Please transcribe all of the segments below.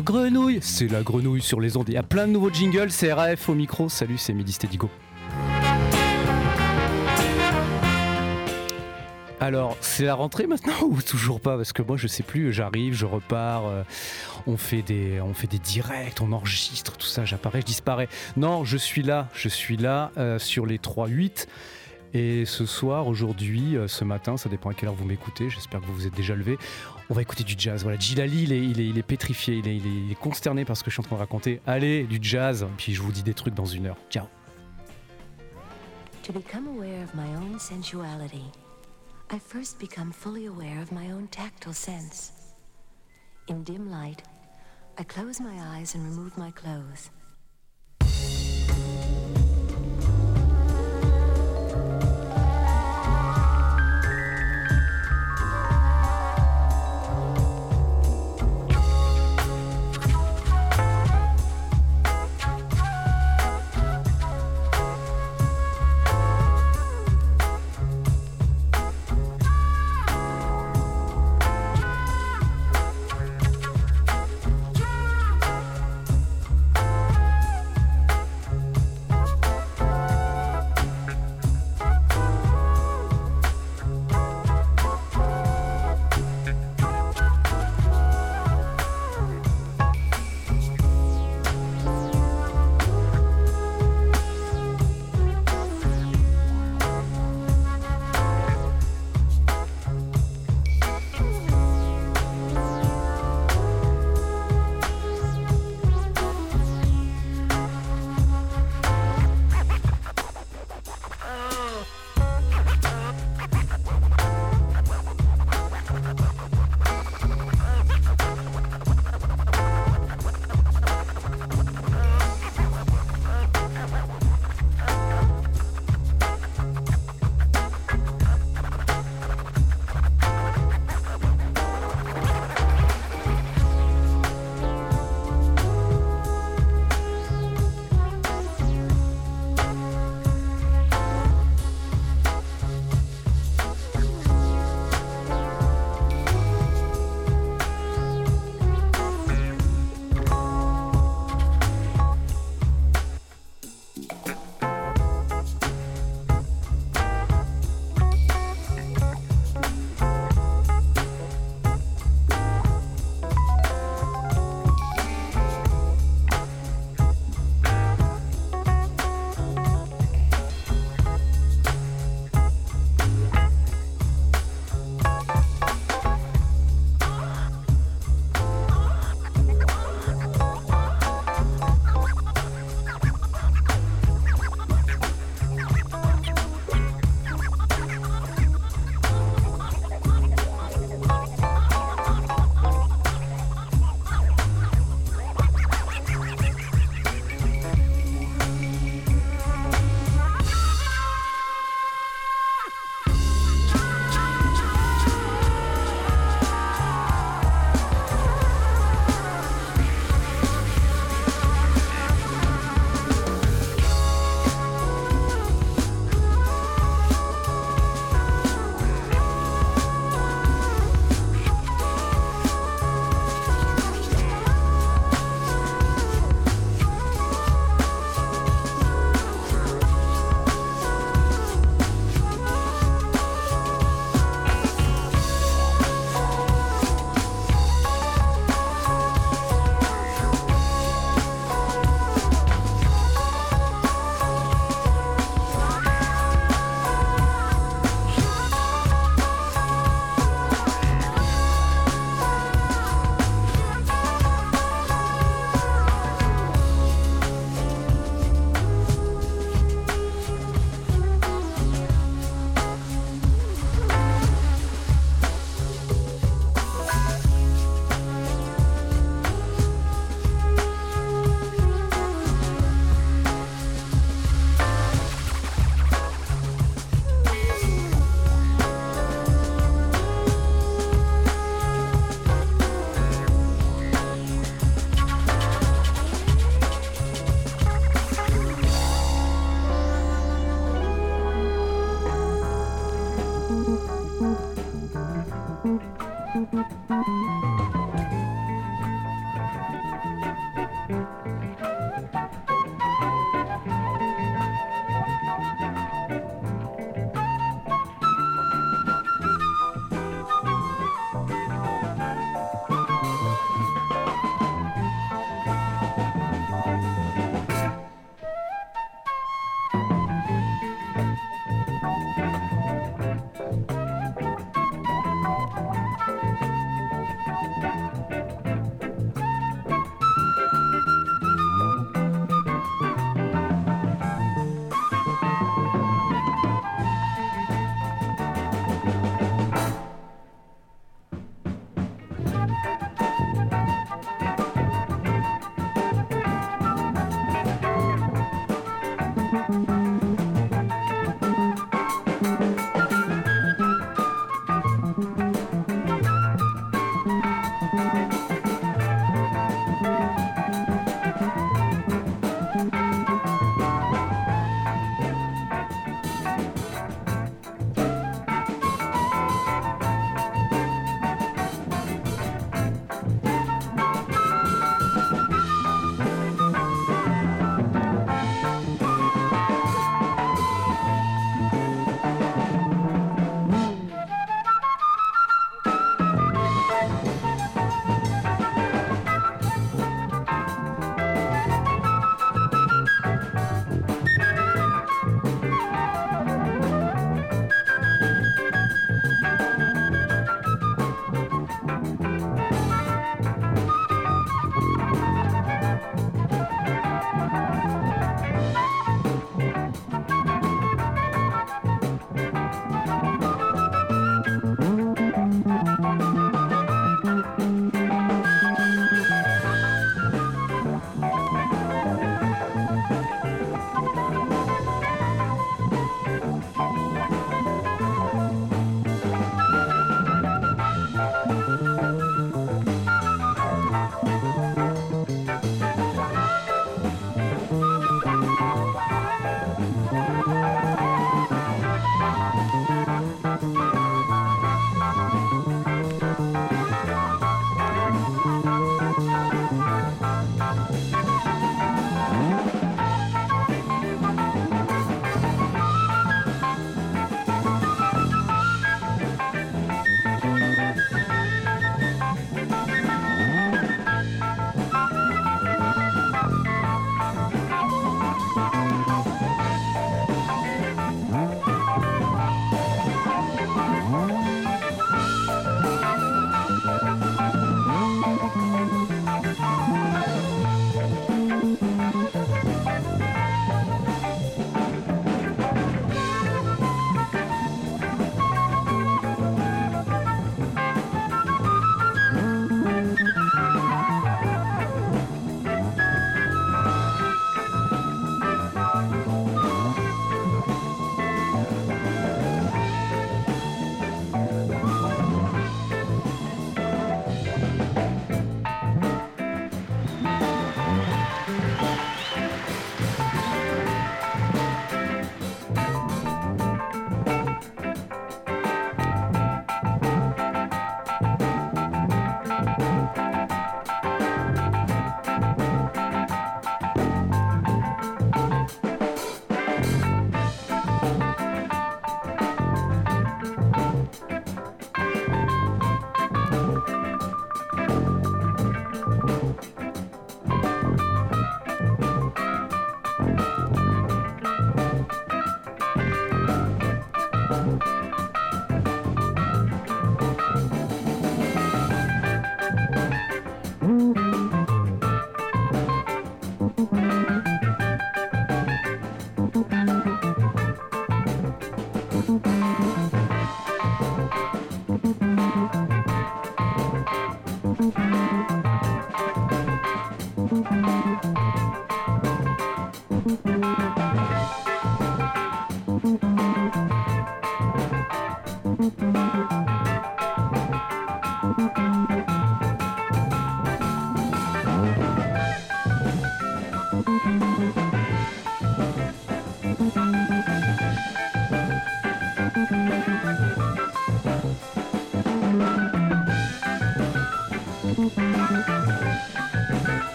Grenouille. C'est la grenouille sur les ondes. Il y a plein de nouveaux jingles. C'est RAF au micro. Salut, c'est Midi Stedigo. Alors, c'est la rentrée maintenant ou toujours pas? Parce que moi, je sais plus. J'arrive, je repars. euh, on fait des, on fait des directs, on enregistre tout ça. J'apparais, je disparais. Non, je suis là. Je suis là euh, sur les 3-8. Et ce soir, aujourd'hui, euh, ce matin, ça dépend à quelle heure vous m'écoutez. J'espère que vous vous êtes déjà levé. On va écouter du jazz. Voilà, Gilali, il est, il est, il est pétrifié, il est, il, est, consterné par ce que je suis en train de raconter. Allez, du jazz. Puis je vous dis des trucs dans une heure. Ciao. To become aware of my own sensuality, I first become fully aware of my own tactile sense. In dim light, I close my eyes and remove my clothes.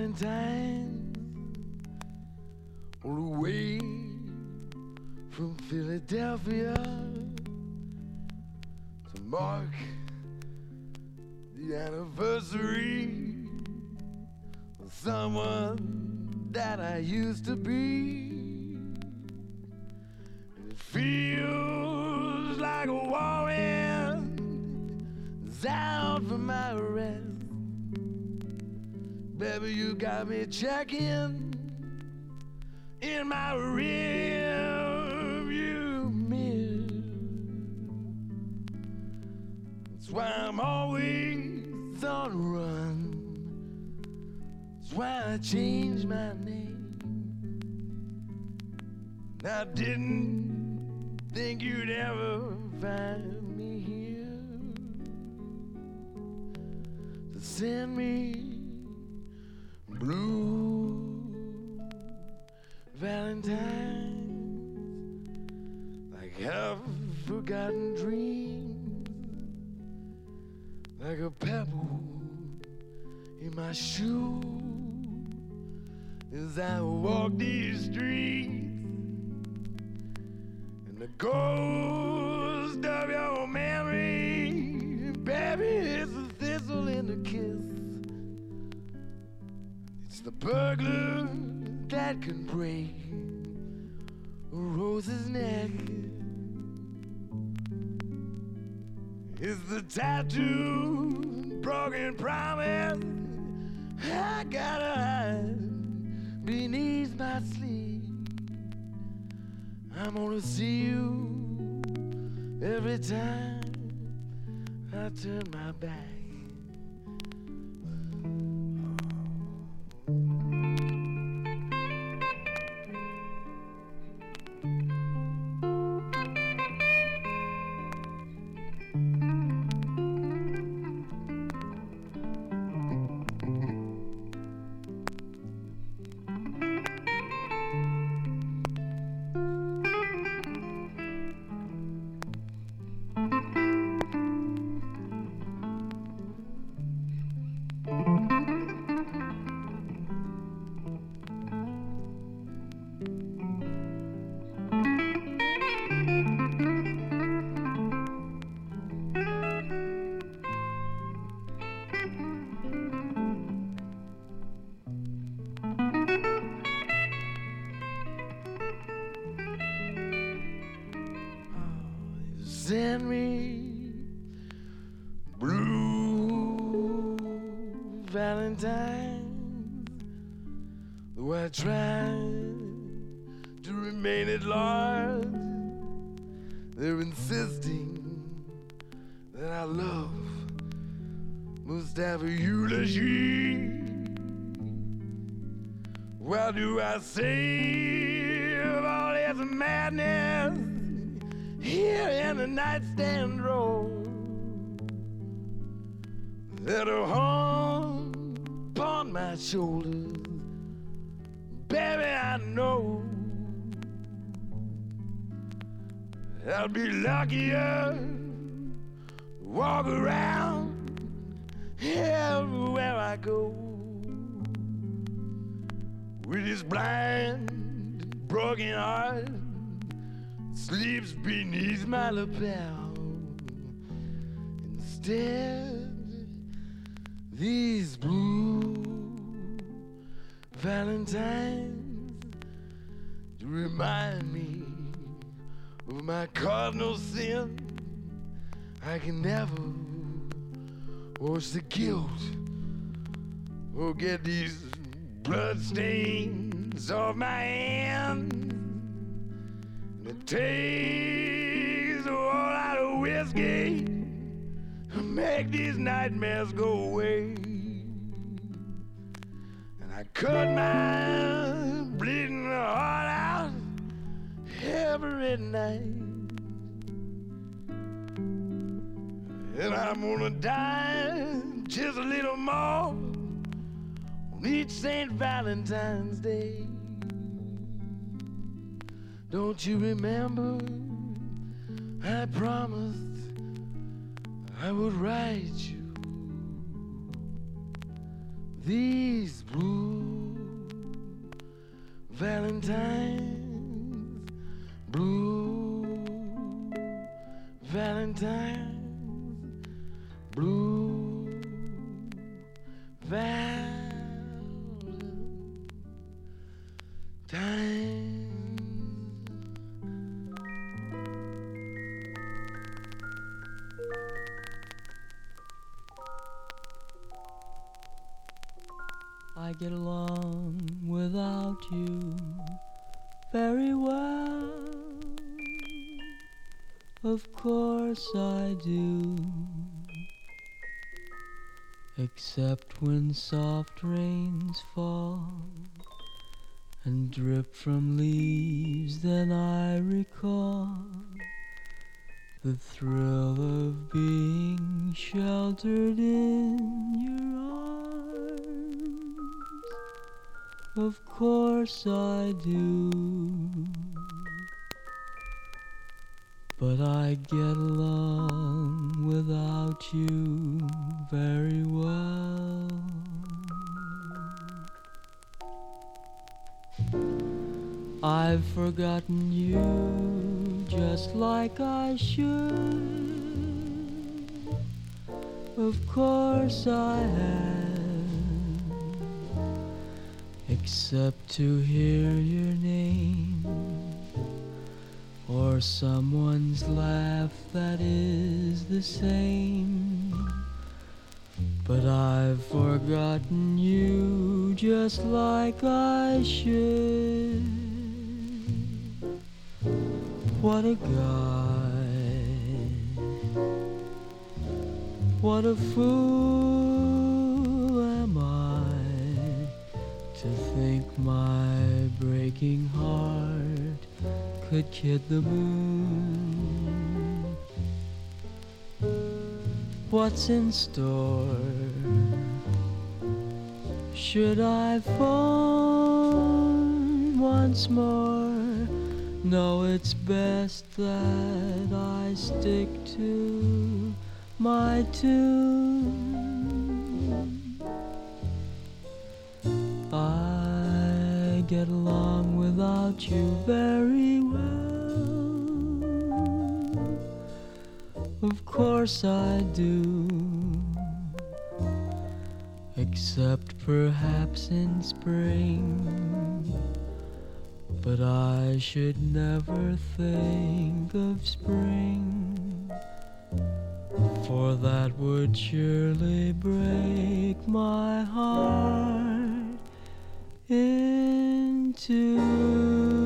Valentine all the way from Philadelphia to mark the anniversary of someone that I used to be. And it feels like a warrant is out for my arrest. Baby, you got me checking in my rearview mirror. That's why I'm always on the run. That's why I changed my name. I didn't think you'd ever find me here to send me blue Valentines like half forgotten dreams, like a pebble in my shoe as I walk these streets. And the ghost of your memory, baby, is a thistle in the kiss. Burglar that can break a rose's neck. is the tattoo, broken promise. I gotta hide beneath my sleeve. I'm gonna see you every time I turn my back. My. Instead, these blue Valentines remind me of my cardinal sin. I can never wash the guilt or get these blood stains off my hands. And it takes make these nightmares go away. And I cut my bleeding heart out every night. And I'm gonna die just a little more on each St. Valentine's Day. Don't you remember? I promised I would write you these blue, Valentine's blue, Valentine's blue, Valentine's. I get along without you very well. Of course I do. Except when soft rains fall and drip from leaves, then I recall the thrill of being sheltered in your arms. Of course I do. But I get along without you very well. I've forgotten you just like I should. Of course I have, except to hear your name or someone's laugh that is the same. But I've forgotten you just like I should. What a guy. What a fool to think my breaking heart could kid the moon. What's in store? Should I fall once more? No, it's best that I stick to my tune. Get along without you very well. Of course I do. Except perhaps in spring. But I should never think of spring. For that would surely break my heart in two.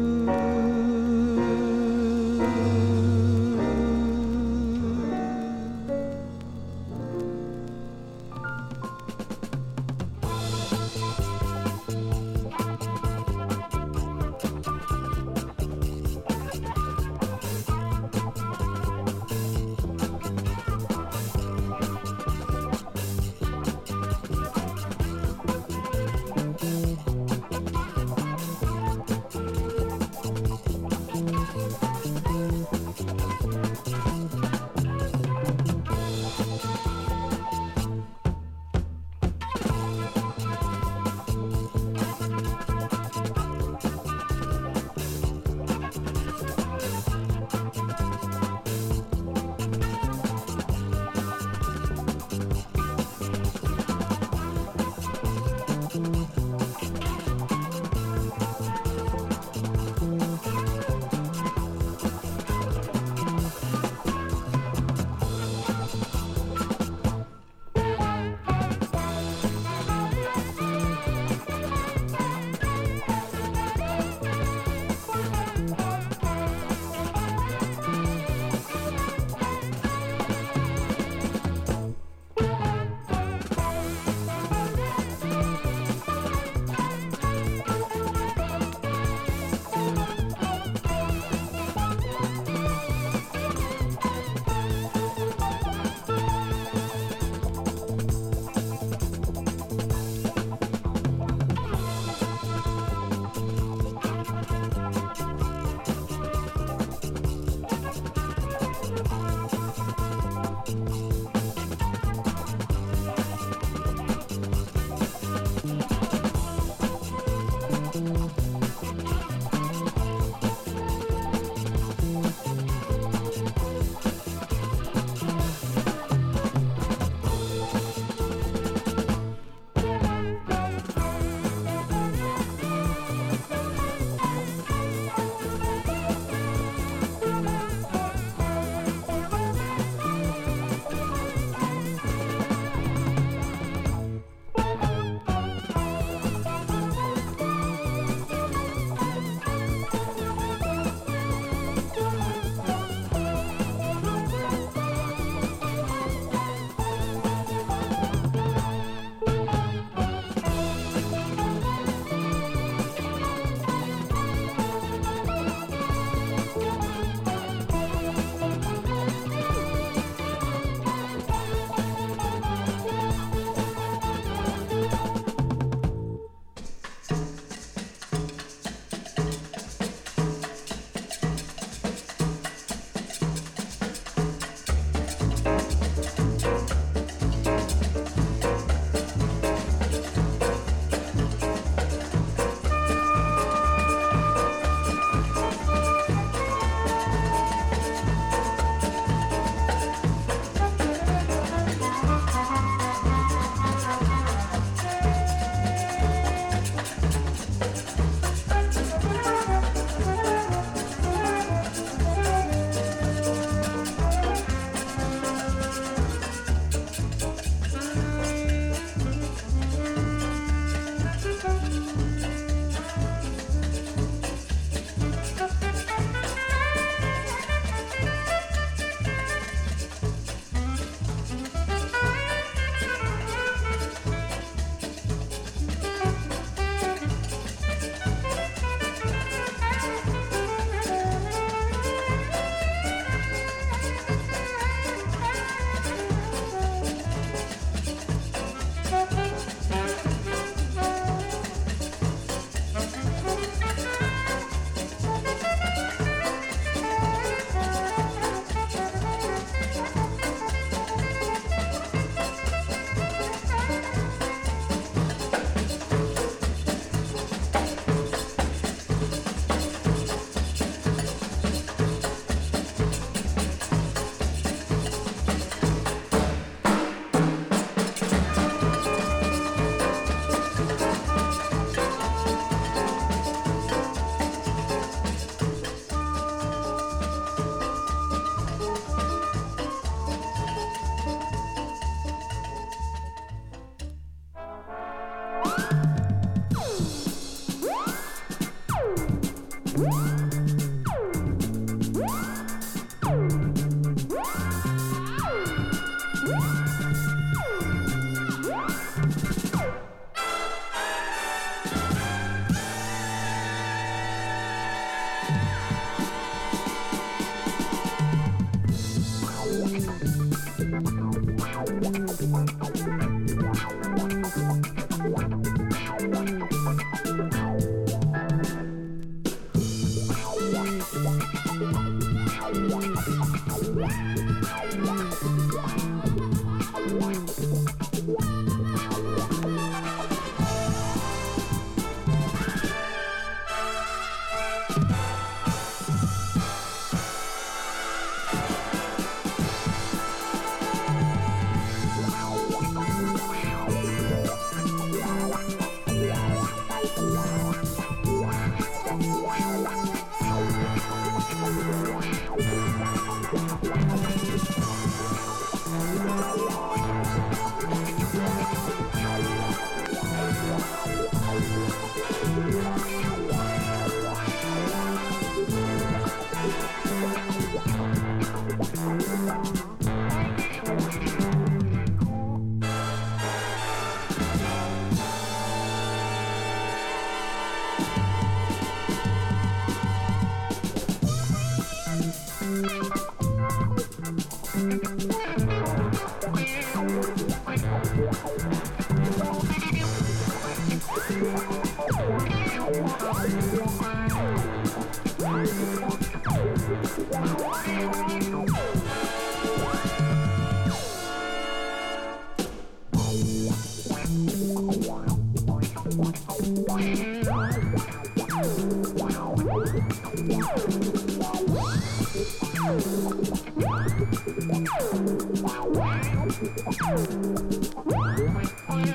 Thank you.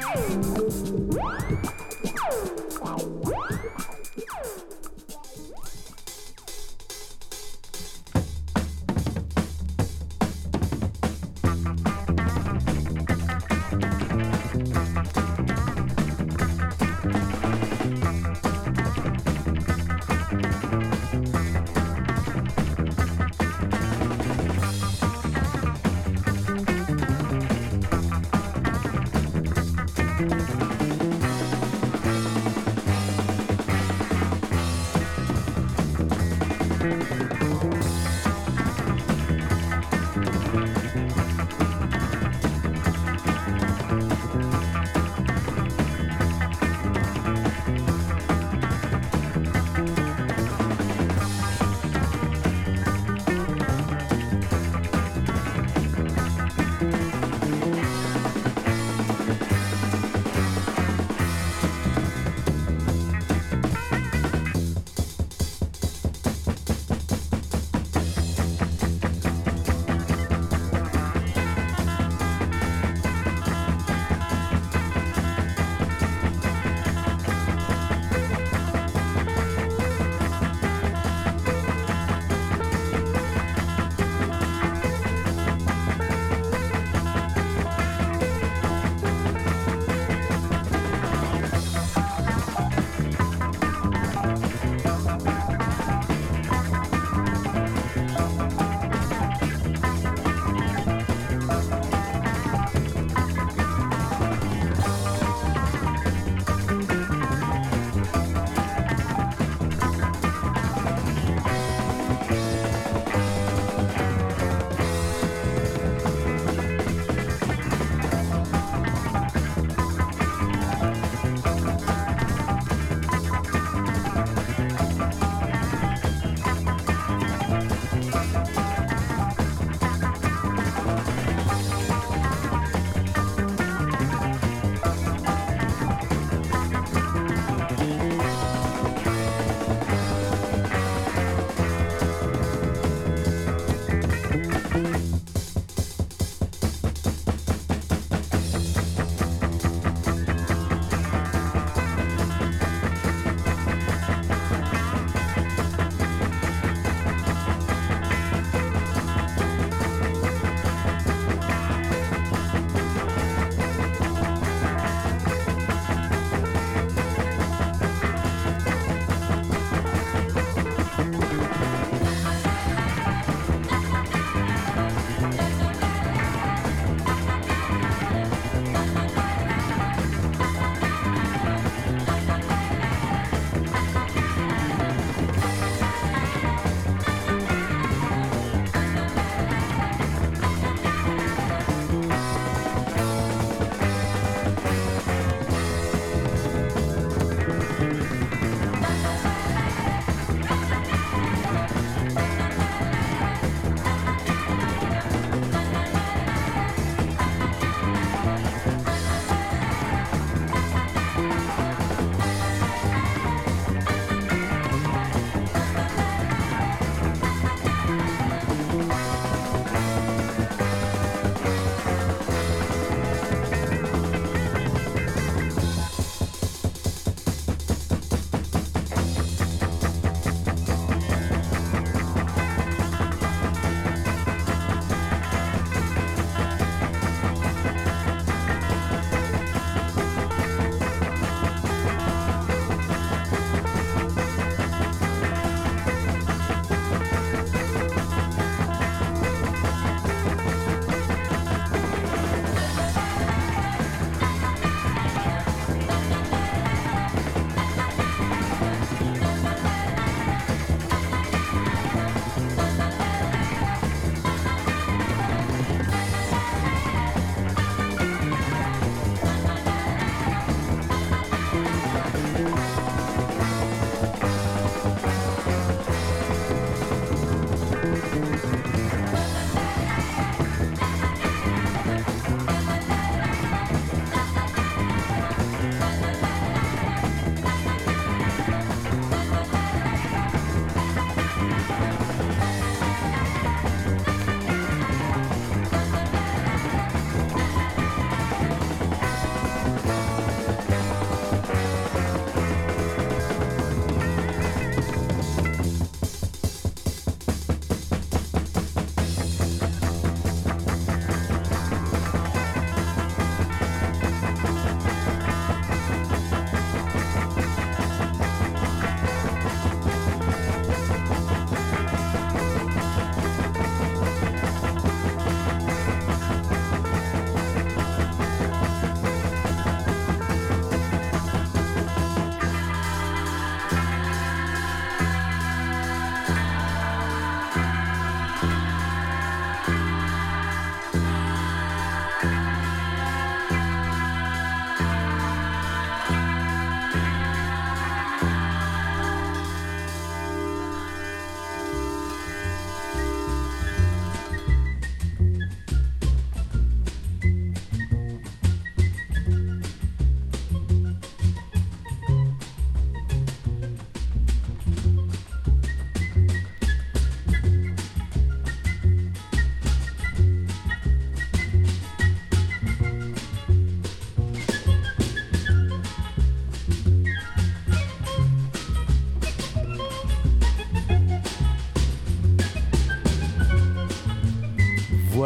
Bye.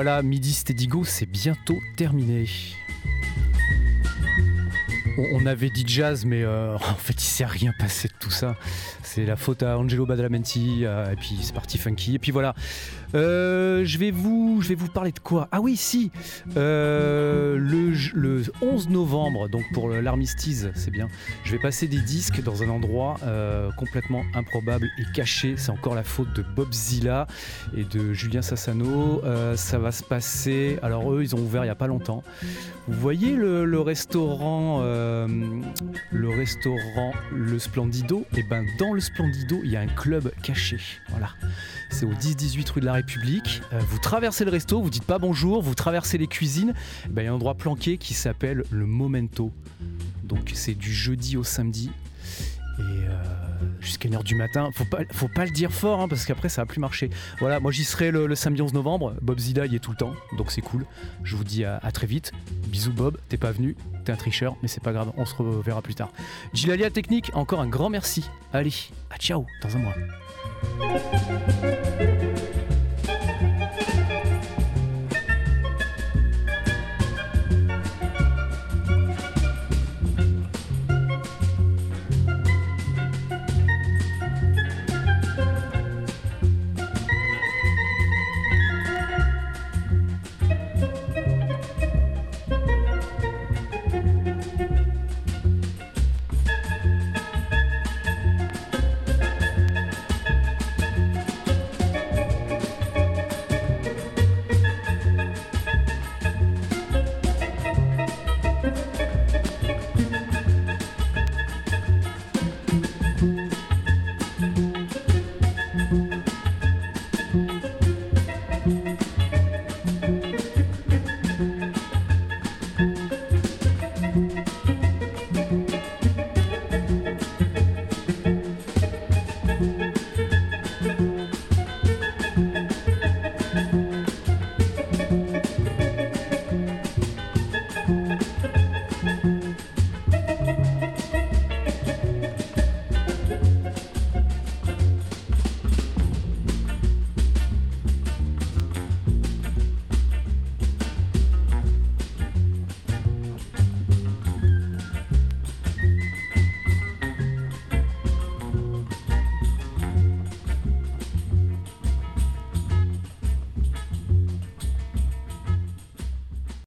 Voilà, Midi Steadigo, c'est bientôt terminé. On, avait dit jazz, mais euh, en fait, il s'est rien passé de tout ça. C'est la faute à Angelo Badalamenti, euh, et puis c'est parti funky. Et puis voilà, euh, je, vais vous, parler de quoi? Ah oui, si euh, le, le, 11 novembre, donc pour l'armistice, c'est bien, je vais passer des disques dans un endroit euh, complètement improbable et caché. C'est encore la faute de Bob Zilla et de Julien Sassano. ça va se passer. Alors, eux, ils ont ouvert il n'y a pas longtemps. Vous voyez le, restaurant, le restaurant Le Splendido? Et eh ben, dans le Splendido, il y a un club caché. Voilà. C'est au 10-18 rue de la République. Euh, vous traversez le resto, vous dites pas bonjour, vous traversez les cuisines. Eh ben, il y a un endroit planqué qui s'appelle le Momento. Donc c'est du jeudi au samedi. Et euh, jusqu'à 1h du matin. Faut pas, faut pas le dire fort hein, parce qu'après ça va plus marcher. Voilà, moi j'y serai le, samedi 11 novembre. Bob Zida y est tout le temps, donc c'est cool. Je vous dis à, très vite. Bisous Bob, t'es pas venu, t'es un tricheur, mais c'est pas grave, on se reverra plus tard. Gilalia Technique, encore un grand merci. Allez, à ciao, dans un mois.